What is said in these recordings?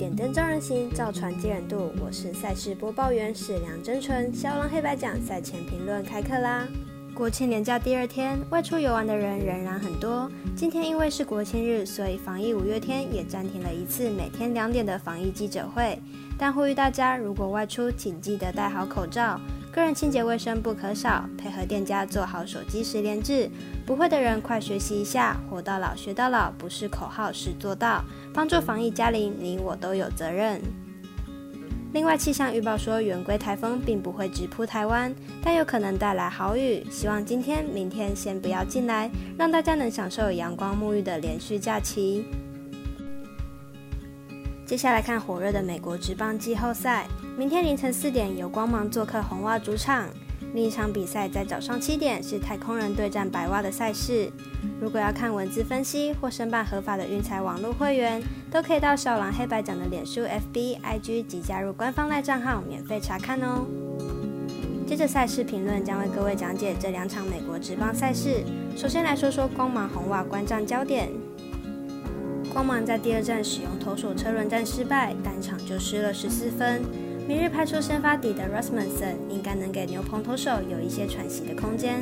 点灯照人行，造船接人度。我是赛事播报员史梁真纯。肖郎黑白奖赛前评论开课啦！国庆连假第二天，外出游玩的人仍然很多。今天因为是国庆日，所以防疫五月天也暂停了一次每天两点的防疫记者会。但呼吁大家，如果外出，请记得戴好口罩。个人清洁卫生不可少，配合店家做好手机十连制。不会的人快学习一下，活到老学到老不是口号，是做到。帮助防疫加零，你我都有责任。另外，气象预报说，圆规台风并不会直扑台湾，但有可能带来豪雨。希望今天、明天先不要进来，让大家能享受阳光沐浴的连续假期。接下来看火热的美国职棒季后赛。明天凌晨四点，由光芒做客红袜主场。另一场比赛在早上七点，是太空人对战白袜的赛事。如果要看文字分析或申办合法的运彩网络会员，都可以到小狼黑白奖的脸书、FB、IG 及加入官方赖账号免费查看哦。接着赛事评论将为各位讲解这两场美国职棒赛事。首先来说说光芒红袜观战焦点。光芒在第二站使用投手车轮战失败，单场就失了十四分。明日派出先发底的 Rasmussen，应该能给牛棚投手有一些喘息的空间。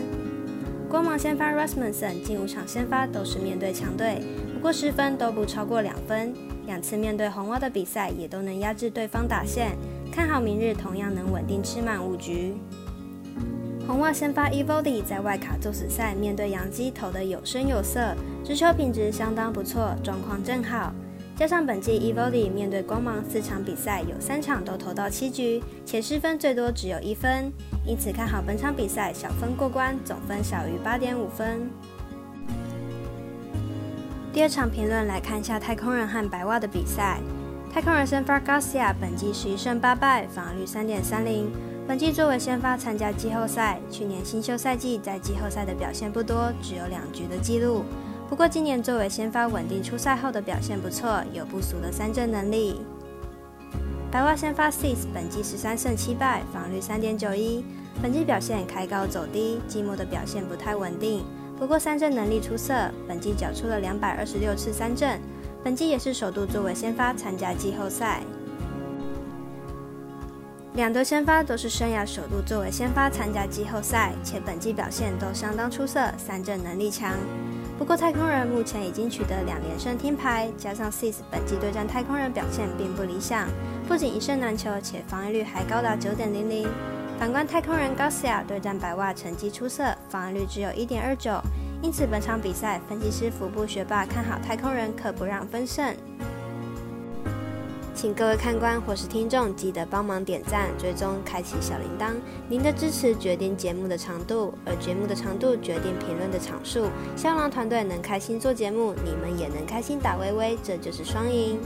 光芒先发 Rasmussen 近五场先发都是面对强队，不过失分都不超过两分。两次面对红袜的比赛也都能压制对方打线，看好明日同样能稳定吃满五局。红袜先发 Evody 在外卡作死赛面对洋基投得有声有色，直球品质相当不错，状况正好。加上本季 Evoli 面对光芒四场比赛，有三场都投到七局，且失分最多只有一分，因此看好本场比赛小分过关，总分小于八点五分。第二场评论来看一下太空人和白袜的比赛。太空人先发 Garcia 本季十一胜八败，防率三点三零。本季作为先发参加季后赛，去年新秀赛季在季后赛的表现不多，只有两局的记录。不过今年作为先发稳定出赛后的表现不错，有不俗的三振能力。白袜先发 Sis 本季十三胜七败，防率三点九一。本季表现开高走低，季末的表现不太稳定。不过三振能力出色，本季缴出了两百二十六次三振。本季也是首度作为先发参加季后赛。两队先发都是生涯首度作为先发参加季后赛，且本季表现都相当出色，三振能力强。不过太空人目前已经取得两连胜听牌，加上 Sis 本季对战太空人表现并不理想，不仅一胜难求，且防御率还高达九点零零。反观太空人 Garcia 对战白袜成绩出色，防御率只有一点二九，因此本场比赛分析师服部学霸看好太空人可不让分胜。请各位看官或是听众记得帮忙点赞、追踪、开启小铃铛。您的支持决定节目的长度，而节目的长度决定评论的场数。香囊团队能开心做节目，你们也能开心打微微，这就是双赢。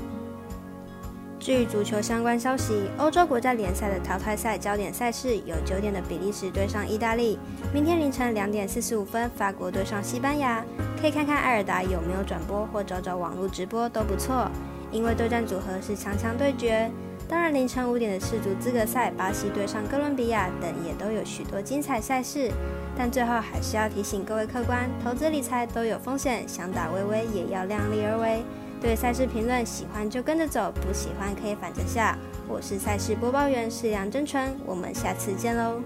至于足球相关消息，欧洲国家联赛的淘汰赛焦点赛事有九点的比利时对上意大利，明天凌晨两点四十五分法国对上西班牙。可以看看艾尔达有没有转播，或找找网络直播都不错。因为对战组合是强强对决，当然凌晨五点的世足资格赛，巴西对上哥伦比亚等也都有许多精彩赛事。但最后还是要提醒各位客官，投资理财都有风险，想打微微也要量力而为。对赛事评论喜欢就跟着走，不喜欢可以反着下。我是赛事播报员是梁真纯，我们下次见喽。